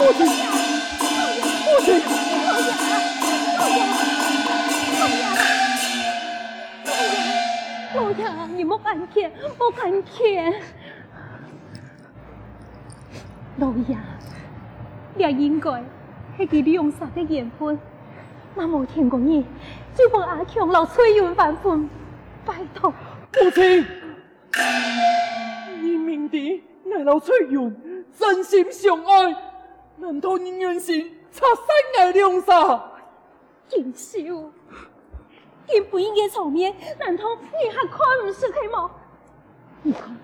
父亲，父亲，老爷，老爷，老爷，老爷，老爷你莫敢看，莫敢看。老爷，你应该。那个两三的缘分，那么听过你，就帮阿强老翠云完婚，拜托。母亲，你明的爱老翠云真心相爱，难道你愿心插三爱两杀？锦绣，你不应该场面，难道你还看不出来吗？你看。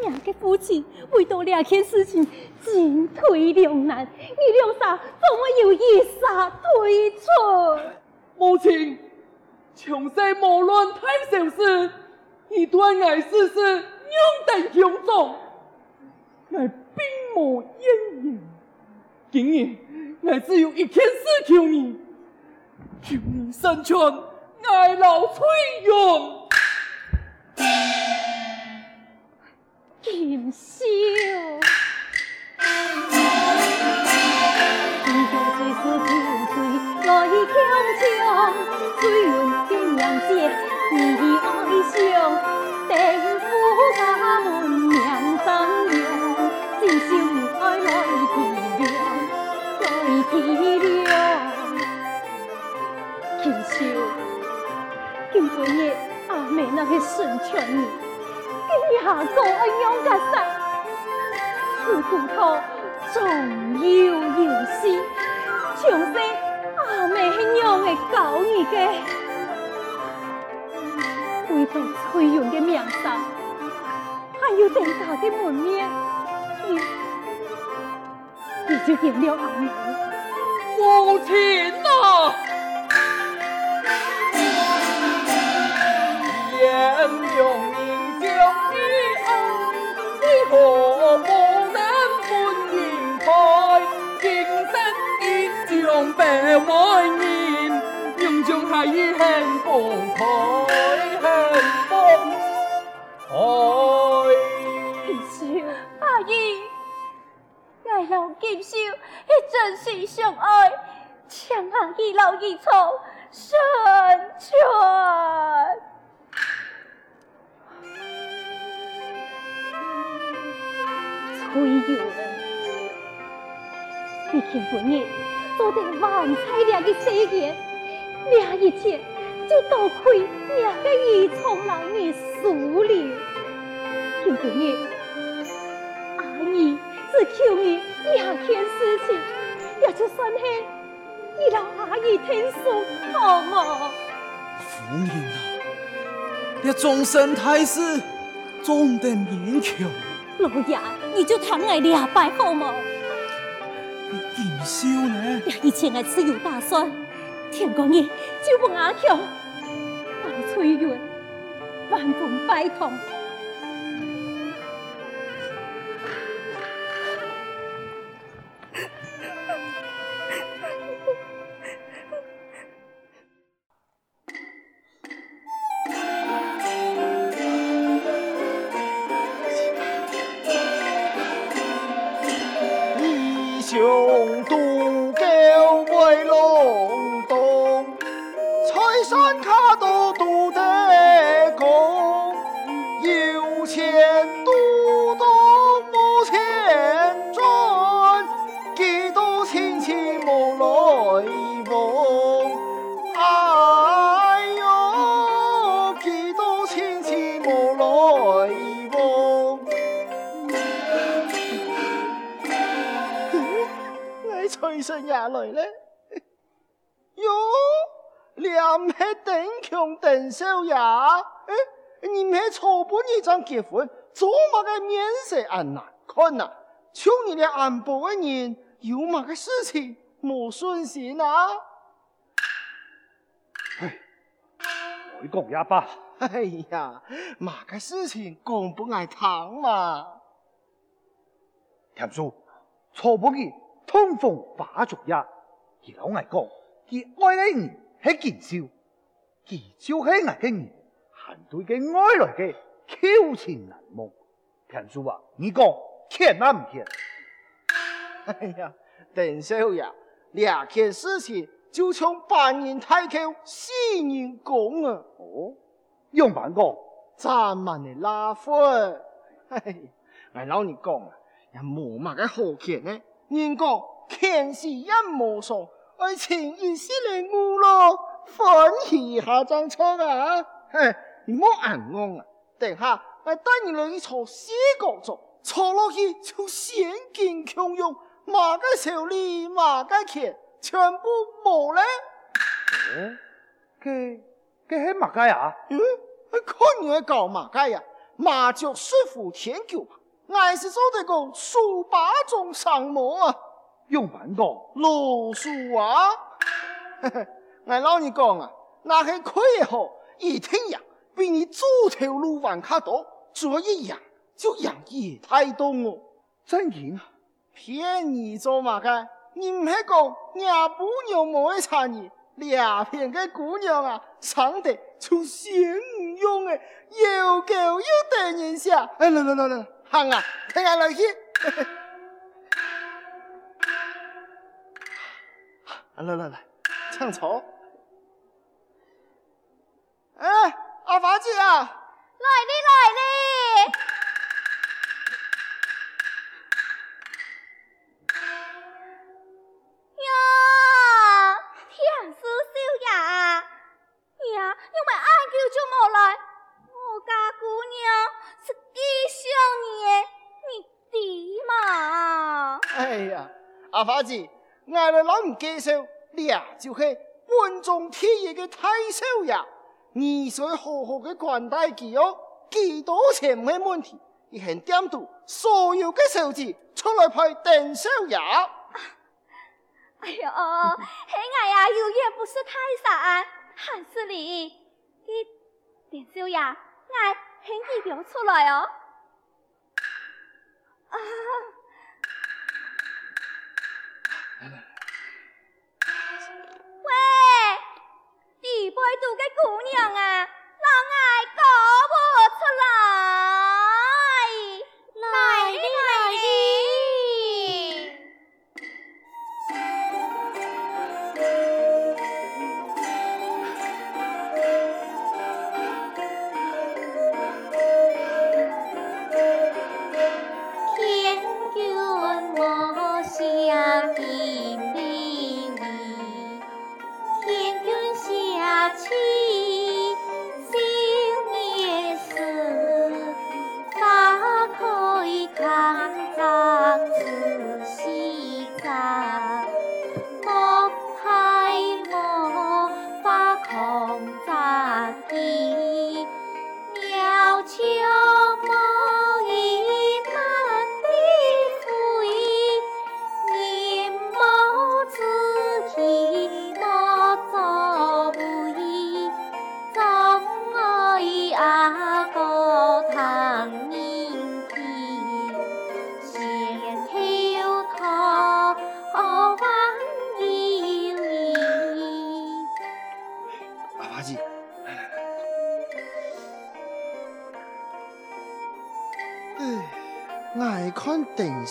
两个夫妻为到两件事情进退两难，你两啥怎么有一杀退出？母亲，从细无论太小事，你断爱世事，永等相重，爱并无怨言。今日我只有一件事求你，求你成全爱老翠云。锦绣，你就只是酒醉来强抢，醉云天阳间，你爱上，定夫家门谅，来体谅。锦绣，今半夜阿妹那个顺传你。下个恩养家实，此骨头仲有有事，长生阿妹是娘的教你的，为了翠云的名声，还有定家的门面，你你就点了阿妹，母亲呐啊！严永。何不能欢迎开？今生一将百万年，永将还以幸福开，恨不开。阿姨，爱老金秀是真心相爱，请阿姨老一从成全。翠云，你看半夜做得万彩亮的世界，那一切就多亏两个义从人的数了。看半夜，求你两件事情，也就算是你让阿姨听说好吗？夫人啊，你终身太师总得勉强。老爷，你就疼爱两百好吗？锦绣呢？以前我自有打算，天光日就问阿强，老翠云万分拜托。哎，你唔系初半夜张结婚，做么个面色啊难看呐？求你哋安保的人有乜个事情莫顺心啊？哎，我讲也罢。哎呀，嘛个事情讲不爱听嘛？田叔，初半夜通风化烛夜，佢老爱讲，佢爱的人。系见笑，佢就系我嘅人，对嘅爱来嘅，求情难忘。田叔啊，你讲欠啊唔欠？哎呀，邓少爷，两件事情就从八年太寇四年讲啊。哦，用办讲，咱们的拉婚。哎，我老你讲啊，也冇乜嘅好见呢。人讲天时一无双。爱情意思嚟误咯，欢喜下张床啊！嘿，你莫眼光啊！等下我带你来去坐四个座，坐落去就现金铿用，马个手里马个钱，全部冇了。嗯，佢佢系马个呀？嗯，看你会搞马个呀？麻雀虽富天狗吧，还是做得个数八种上模啊！用板讲，老鼠啊！我 老你讲啊，那些可以好，一听养比你猪头路还卡多，做一养就养一太多哦。真嘅？骗你做嘛个？你唔系讲伢不牛冇一产业，两片个姑娘啊，长得就仙唔用的，又高又得人下。哎，来来来来，行啊，听下来去。来来来，唱错。哎，阿华姐啊，来哩来哩。呀，天师少爷啊，呀，因为俺叫就冇来，我家姑娘是几想你，你的嘛？哎呀，阿华姐。俺来老唔介绍，俩就系本宗天爷的太少爷，你需好好嘅款待佢哦，几多钱唔系问题，一向点到所有嘅数字出来派邓少爷。哎呦，嘿俺呀，有眼不是泰山，还是你，邓少爷，俺请你表出来哦。啊背度的姑娘啊，让爱搞不出来，来哩来哩。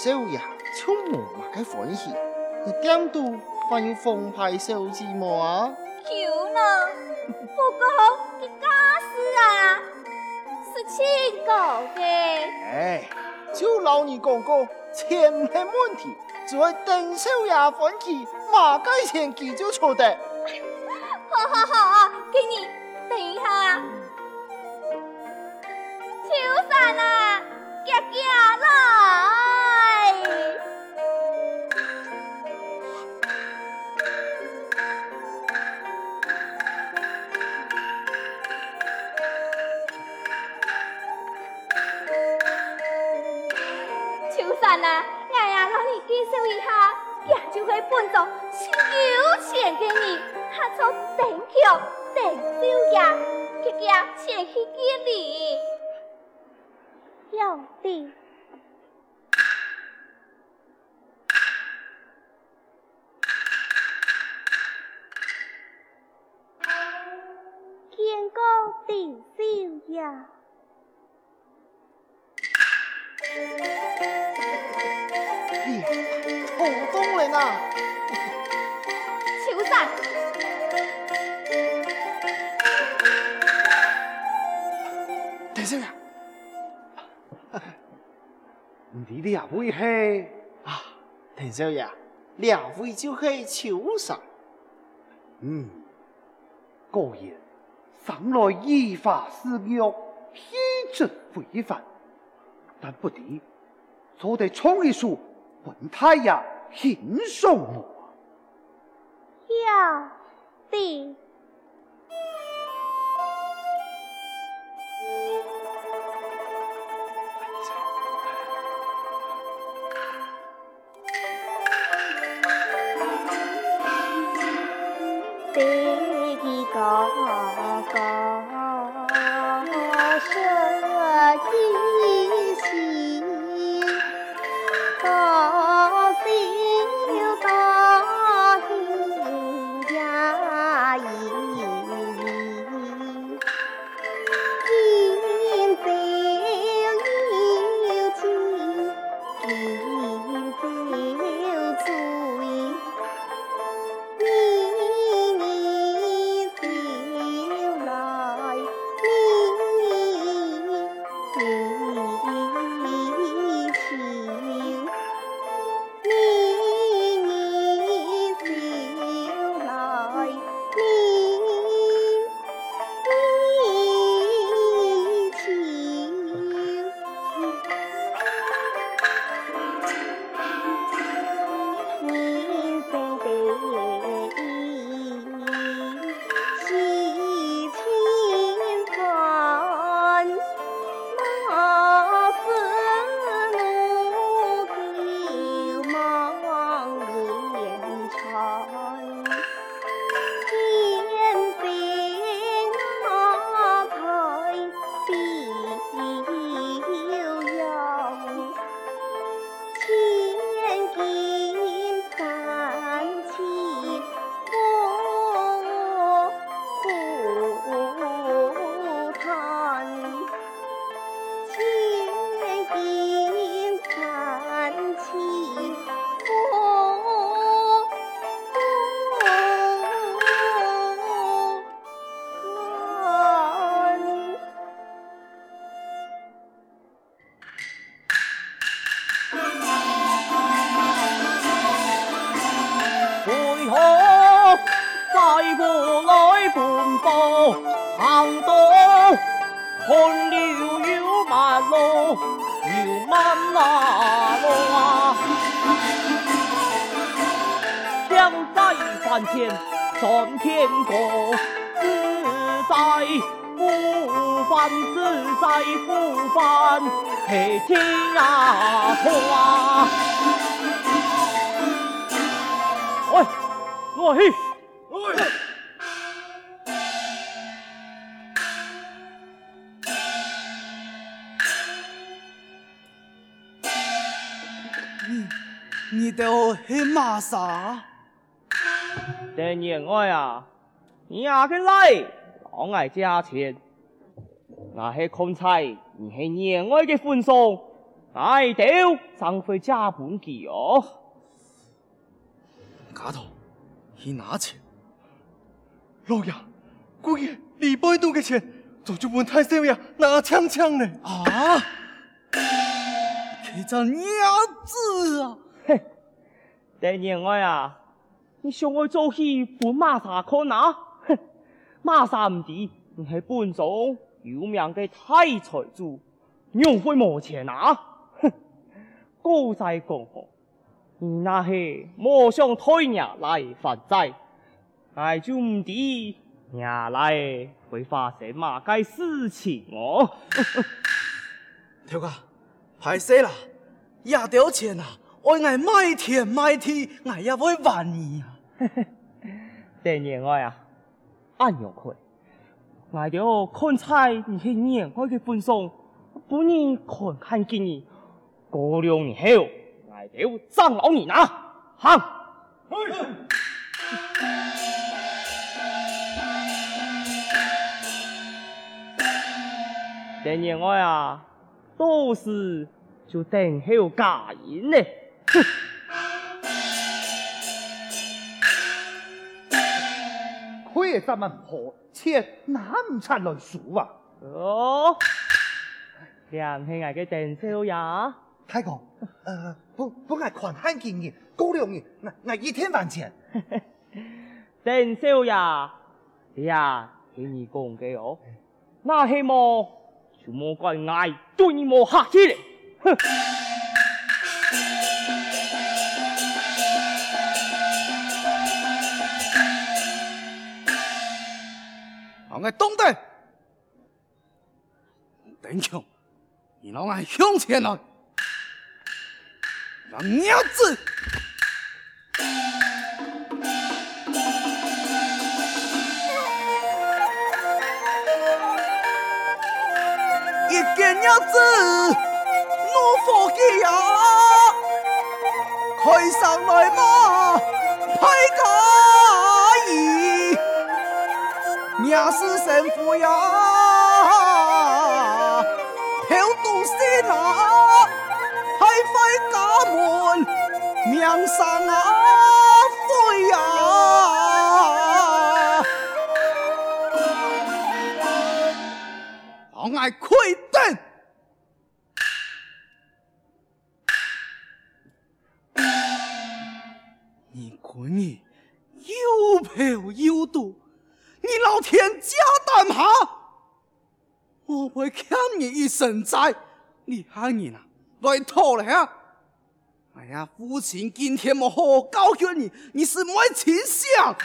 看邓少爷就无嘛个欢喜，你点都还有奉派手机么啊？有呢，不过这家事啊是亲搞的。哎，就老你讲过，钱没问题，只会邓少爷欢喜，马盖钱记就错的。好好好啊，给你秋山啊，我呀，让你介绍一下，这就是本座有钱给你。他从顶桥顶少爷，佢家前去给你，要的。邓少爷，你俩位系啊，邓少爷，两位就系秋山。嗯，果然生来依法施虐，偏执非凡，但不敌，坐得创一术，本太爷轻松我。要的。啥？等年外啊，你阿个来，我爱价钱。那些空菜，你系年外的分送，爱到上回家本记哦。丫头，去拿钱。老爷，姑爷，二百多嘅钱，早就问太少爷拿枪枪呢。啊！佢只娘子啊！嘿，第二位啊，你想我做戏本马沙看哪？哼，马啥唔知你系本中有名嘅太财主，娘会冇钱啊？哼，古仔讲好，你那系莫想推娘来发财，爱就唔知娘来会发生乜嘅事情哦。条 哥，歹势啦，也掉钱啦，我爱卖田卖地，我也会还你啊。第二位啊，安阳会，我着看菜，你去年开嘅分送，不你看看见你，过两年后，我着张老你拿，行。第二位啊，到时就等候嫁人呢。佢也咱们婆切哪唔出来数啊？哦，梁兄弟嘅定少爷，太公，呃，不不爱看看见你，过两年，我我一天还钱。定少爷，呀，听你讲嘅哦，那希望就莫怪我对你莫客气咧，哼。我懂得，等穷，你老爱向前来，让娘子。子，怒火气呀，快上来嘛，拍个椅，娘是神父呀，挑动心啊，开开家门，娘上啊飞呀。我爱开神仔，你喊你了，乱套了。哎呀，父亲今天么好好教训你，你是没情相。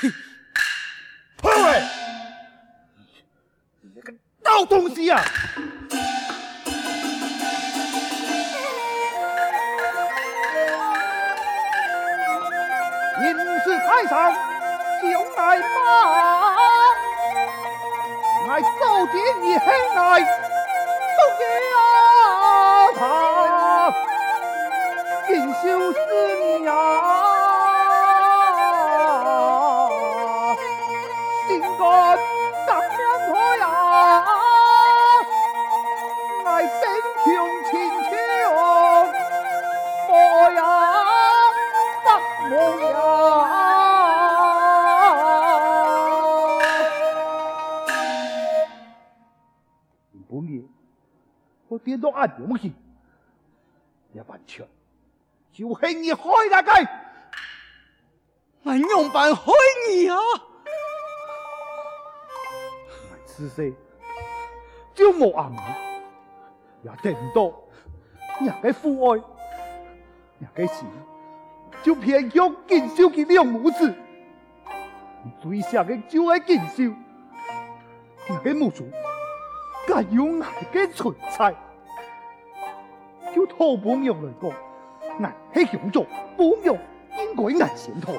呸呸呸，你这个老东西啊！人是泰山，九乃吧。爱走进你黑来都给他，锦绣是你到暗中去，也完全就系你害那个，我用办害你啊！我此世就无暗语，也得唔到人嘅父爱，人嘅事就偏向锦绣嘅两母子，最想嘅就系锦绣，人嘅母亲敢用爱嘅存在。就托朋友来讲，俺系乡长，朋友应该俺先托。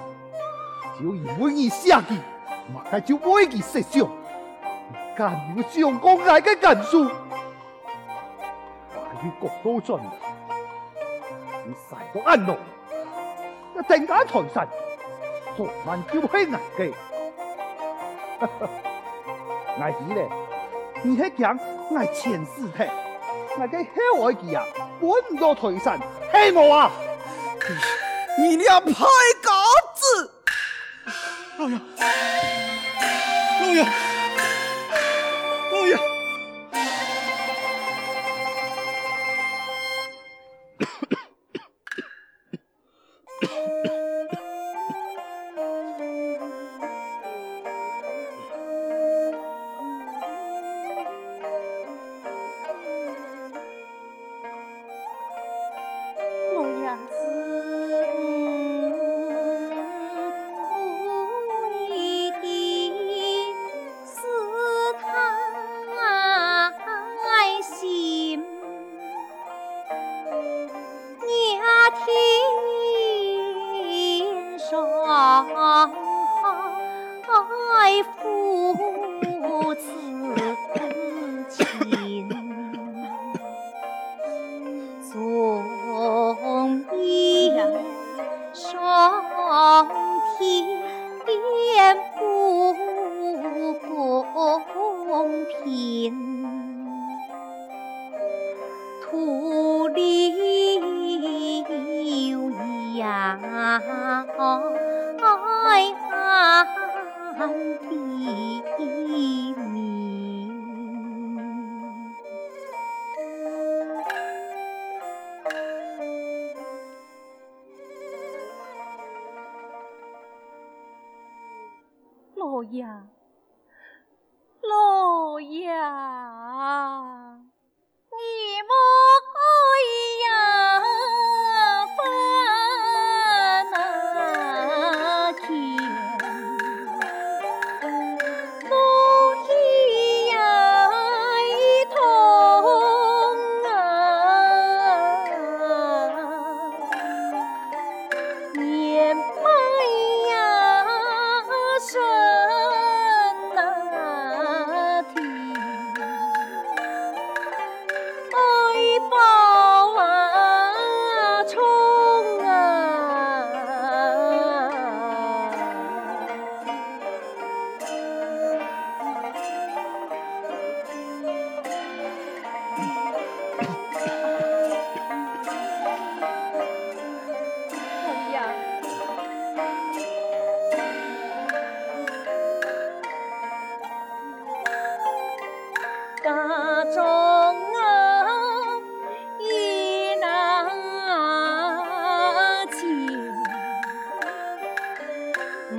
就因为你下去，马上就为佢设想，敢有想过俺嘅感受？大于国都尽，你晒到安乐，一阵间财神，昨晚就系俺嘅。俺知咧，你系讲我前世体，我嘅后爱记啊，本多退散，黑魔王！你俩拍稿子！老爷，老爷，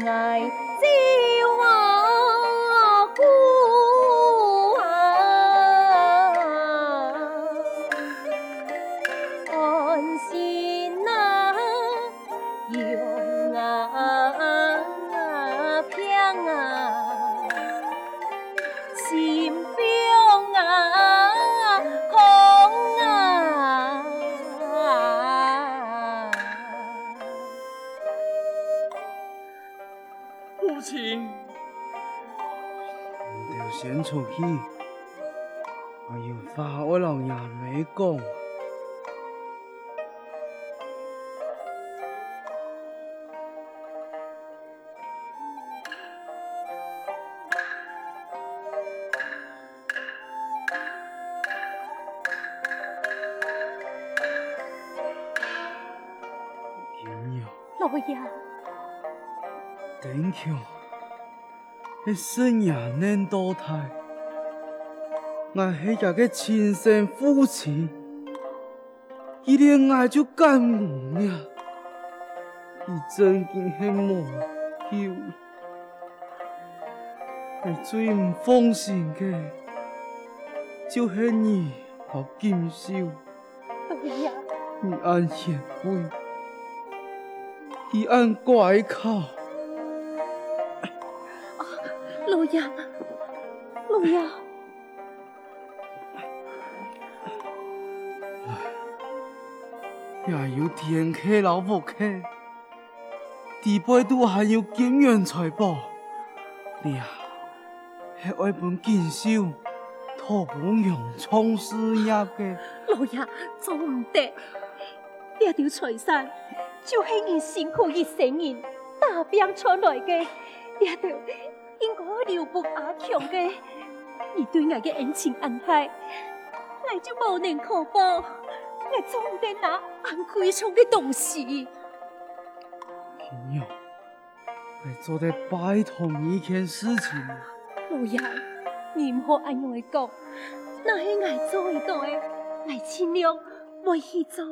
出去，还有话我老爷没讲。老爷，Thank you。你生也能多态，我系一个亲生父亲，一恋爱就感恩呀，你真经系无救，我最唔放心嘅就系你和金秀，你按贤惠，你按乖巧。啊老爷，老爷，也有天客老婆客，地背都还有金元财宝，你啊，系爱本锦绣，托梦用创事业嘅。老爷做唔得，呢条财产就系你辛苦一生人打拼出来嘅，呢条。应该留给阿强嘅你对我嘅恩情安排，我就无能可报，我总得拿俺贵重的东西。朋友，我做得拜托你一件事情。老爷，你唔好安样的讲，那是俺做得到的，俺尽量会去做。